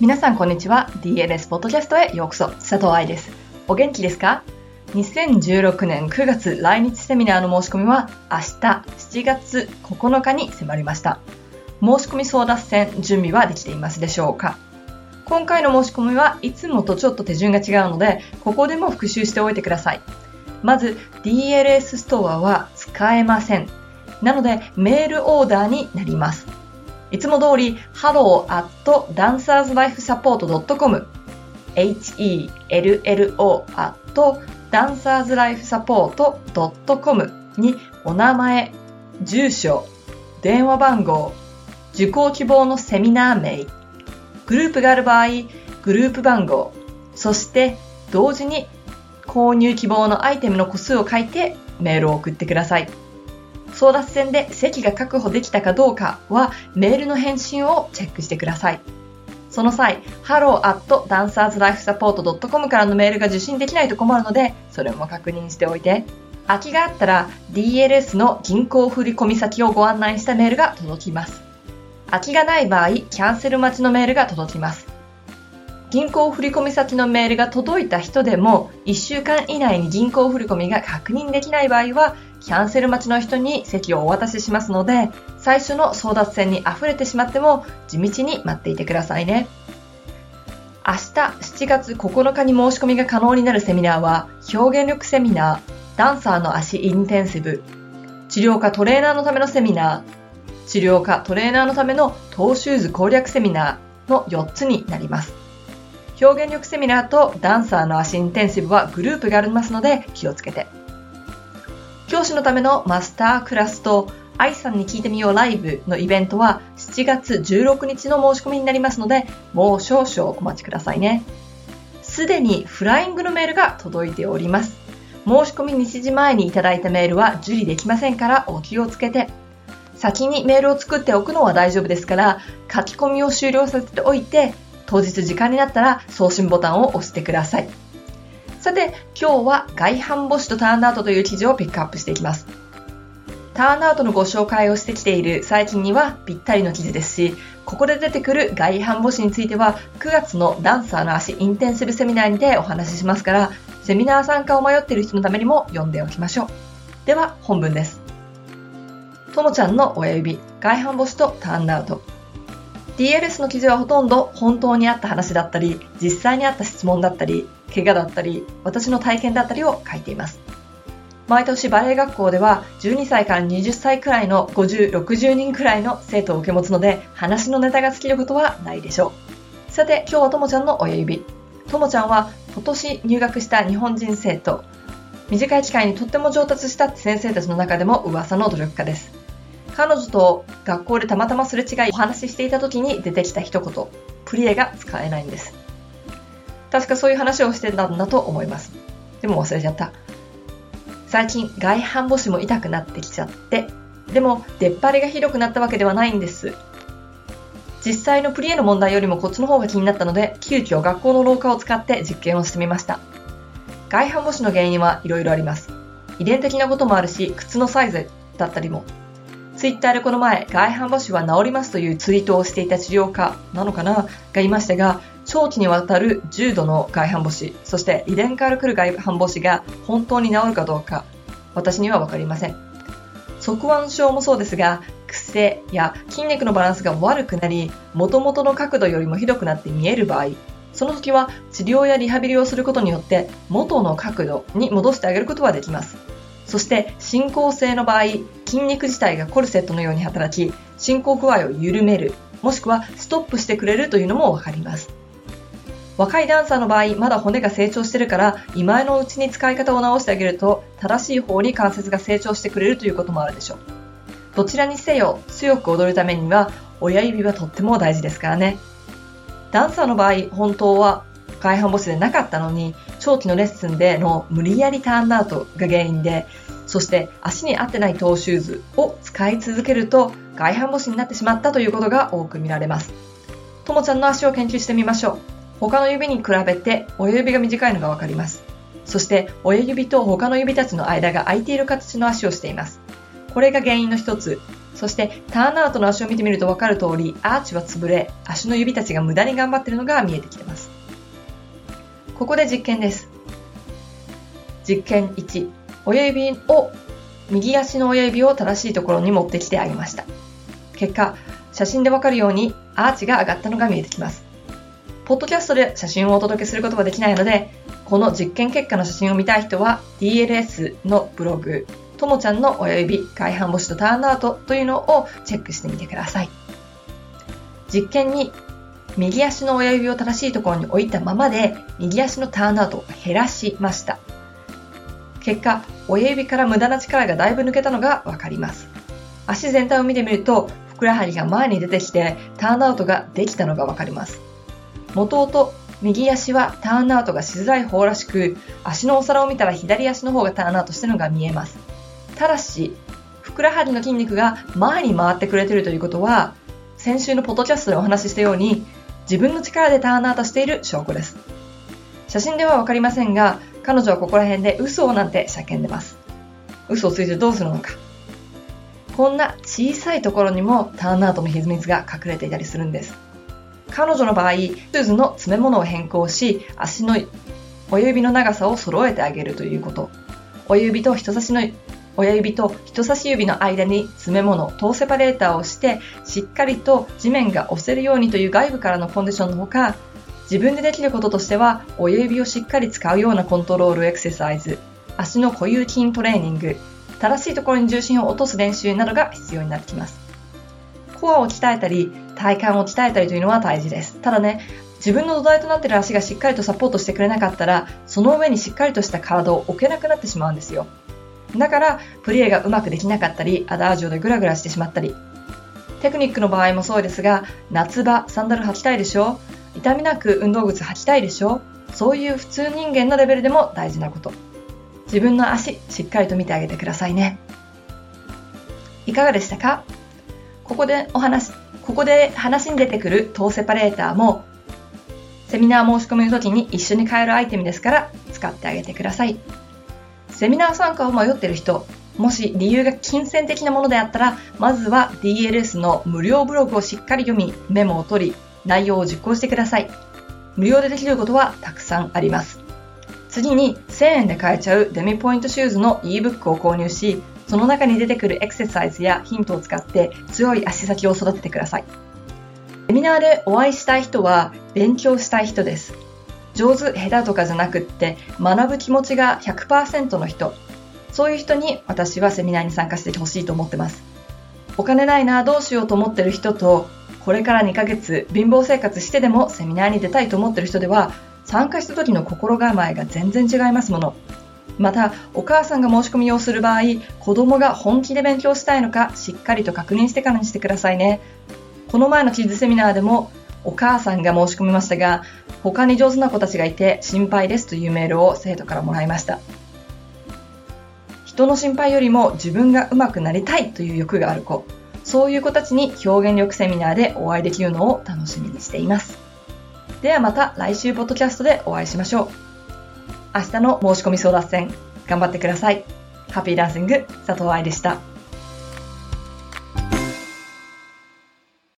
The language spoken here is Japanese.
皆さんこんにちは。DLS ポッドキャストへようこそ。佐藤愛です。お元気ですか？2016年9月来日セミナーの申し込みは明日7月9日に迫りました。申し込み争奪戦準備はできていますでしょうか？今回の申し込みはいつもとちょっと手順が違うのでここでも復習しておいてください。まず DLS ストアは使えません。なのでメールオーダーになります。いつも通り hello at dancerslifesupport.com hello at dancerslifesupport.com にお名前、住所、電話番号、受講希望のセミナー名、グループがある場合、グループ番号、そして同時に購入希望のアイテムの個数を書いてメールを送ってください。争奪戦で席が確保できたかどうかはメールの返信をチェックしてください。その際、hello.dancerslifesupport.com からのメールが受信できないと困るので、それも確認しておいて。空きがあったら DLS の銀行振込先をご案内したメールが届きます。空きがない場合、キャンセル待ちのメールが届きます。銀行振込先のメールが届いた人でも、1週間以内に銀行振込が確認できない場合は、キャンセル待ちの人に席をお渡ししますので、最初の争奪戦にあぶれてしまっても地道に待っていてくださいね。明日7月9日に申し込みが可能になるセミナーは、表現力セミナー、ダンサーの足インテンシブ、治療家トレーナーのためのセミナー、治療家トレーナーのためのトーシューズ攻略セミナーの4つになります。表現力セミナーとダンサーの足インテンシブはグループがありますので気をつけて。教師のためのマスタークラスと愛さんに聞いてみようライブのイベントは7月16日の申し込みになりますので、もう少々お待ちくださいね。すでにフライングのメールが届いております。申し込み日時前にいただいたメールは受理できませんからお気をつけて。先にメールを作っておくのは大丈夫ですから、書き込みを終了させておいて、当日時間になったら送信ボタンを押してください。さて、今日は外反母趾とターンアウトという記事をピックアップしていきます。ターンアウトのご紹介をしてきている最近にはぴったりの記事ですし、ここで出てくる外反母趾については9月のダンサーの足インテンシブセミナーにてお話ししますから、セミナー参加を迷っている人のためにも読んでおきましょう。では本文です。ともちゃんの親指、外反母趾とターンアウト。DLS の記事はほとんど本当にあった話だったり、実際にあった質問だったり、怪我だったり、私の体験だったりを書いています。毎年バレエ学校では12歳から20歳くらいの50、60人くらいの生徒を受け持つので話のネタが尽きることはないでしょう。さて今日はともちゃんの親指。ともちゃんは今年入学した日本人生徒。短い機会にとっても上達した先生たちの中でも噂の努力家です。彼女と学校でたまたますれ違いお話ししていた時に出てきた一言。プリエが使えないんです。確かそういう話をしてたんだと思います。でも忘れちゃった。最近外反母趾も痛くなってきちゃって、でも出っ張りがひどくなったわけではないんです。実際のプリエの問題よりもこっちの方が気になったので、急遽学校の廊下を使って実験をしてみました。外反母趾の原因はいろいろあります。遺伝的なこともあるし、靴のサイズだったりも。ツイッターでこの前、外反母趾は治りますというツイートをしていた治療家なのかながいましたが、長期にわたる重度の外反母趾、そして遺伝から来る外反母趾が本当に治るかどうか、私にはわかりません。側腕症もそうですが、癖や筋肉のバランスが悪くなり、元々の角度よりもひどくなって見える場合、その時は治療やリハビリをすることによって元の角度に戻してあげることはできます。そして進行性の場合、筋肉自体がコルセットのように働き、進行具合を緩める、もしくはストップしてくれるというのもわかります。若いダンサーの場合、まだ骨が成長してるから、今のうちに使い方を直してあげると、正しい方に関節が成長してくれるということもあるでしょう。どちらにせよ、強く踊るためには、親指はとっても大事ですからね。ダンサーの場合、本当は外反母趾でなかったのに、長期のレッスンでの無理やりターンアウトが原因で、そして足に合ってないトーシューズを使い続けると外反母趾になってしまったということが多く見られます。ともちゃんの足を研究してみましょう。他の指に比べて親指が短いのがわかります。そして親指と他の指たちの間が空いている形の足をしています。これが原因の一つ、そしてターンアウトの足を見てみると分かる通り、アーチは潰れ、足の指たちが無駄に頑張っているのが見えてきています。ここで実験です。実験1、親指を、右足の親指を正しいところに持ってきてあげました。結果、写真でわかるようにアーチが上がったのが見えてきます。ポッドキャストで写真をお届けすることはできないので、この実験結果の写真を見たい人は DLS のブログ、ともちゃんの親指、外反母趾とターンアウトというのをチェックしてみてください。実験に右足の親指を正しいところに置いたままで右足のターンアウトを減らしました。結果、親指から無駄な力がだいぶ抜けたのがわかります。足全体を見てみると、ふくらはぎが前に出てきて、ターンアウトができたのがわかります。もともと右足はターンアウトがしづらい方らしく、足のお皿を見たら左足の方がターンアウトしてるのが見えます。ただし、ふくらはぎの筋肉が前に回ってくれてるということは、先週のポッドキャストでお話ししたように、自分の力でターンアウトしている証拠です。写真ではわかりませんが、彼女はここら辺で嘘をなんて叫んでます。嘘をついてどうするのか。こんな小さいところにもターンアウトの秘密が隠れていたりするんです。彼女の場合、シューズの詰め物を変更し、足の親指の長さを揃えてあげるということ。親指と人差しの親指と人差し指の間に詰め物、トーセパレーターをして、しっかりと地面が押せるようにという外部からのコンディションのほか、自分でできることとしては、親指をしっかり使うようなコントロールエクササイズ、足の固有筋トレーニング、正しいところに重心を落とす練習などが必要になってきます。コアを鍛えたり、体幹を鍛えたりというのは大事です。ただね、自分の土台となっている足がしっかりとサポートしてくれなかったら、その上にしっかりとした体を置けなくなってしまうんですよ。だから、プレーがうまくできなかったり、アダージョでグラグラしてしまったり。テクニックの場合もそうですが、夏場、サンダル履きたいでしょ？痛みなく運動靴履きたいでしょ？そういう普通人間のレベルでも大事なこと。自分の足、しっかりと見てあげてくださいね。いかがでしたか？ここでお話、ここで話に出てくるトーセパレーターも、セミナー申し込みの時に一緒に買えるアイテムですから使ってあげてください。セミナー参加を迷っている人、もし理由が金銭的なものであったら、まずは DLS の無料ブログをしっかり読み、メモを取り、内容を実行してください。無料でできることはたくさんあります。次に1000円で買えちゃうデミポイントシューズの ebook を購入し、その中に出てくるエクササイズやヒントを使って強い足先を育ててください。セミナーでお会いしたい人は勉強したい人です。上手下手とかじゃなくって学ぶ気持ちが100%の人そういう人に私はセミナーに参加してほしいと思ってますお金ないなどうしようと思ってる人とこれから2ヶ月貧乏生活してでもセミナーに出たいと思ってる人では参加した時の心構えが全然違いますものまたお母さんが申し込みをする場合子供が本気で勉強したいのかしっかりと確認してからにしてくださいねこの前のキッズセミナーでもお母さんが申し込みましたが、他に上手な子たちがいて心配ですというメールを生徒からもらいました。人の心配よりも自分が上手くなりたいという欲がある子、そういう子たちに表現力セミナーでお会いできるのを楽しみにしています。ではまた来週ポッドキャストでお会いしましょう。明日の申し込み争奪戦、頑張ってください。ハッピーダンシング、佐藤愛でした。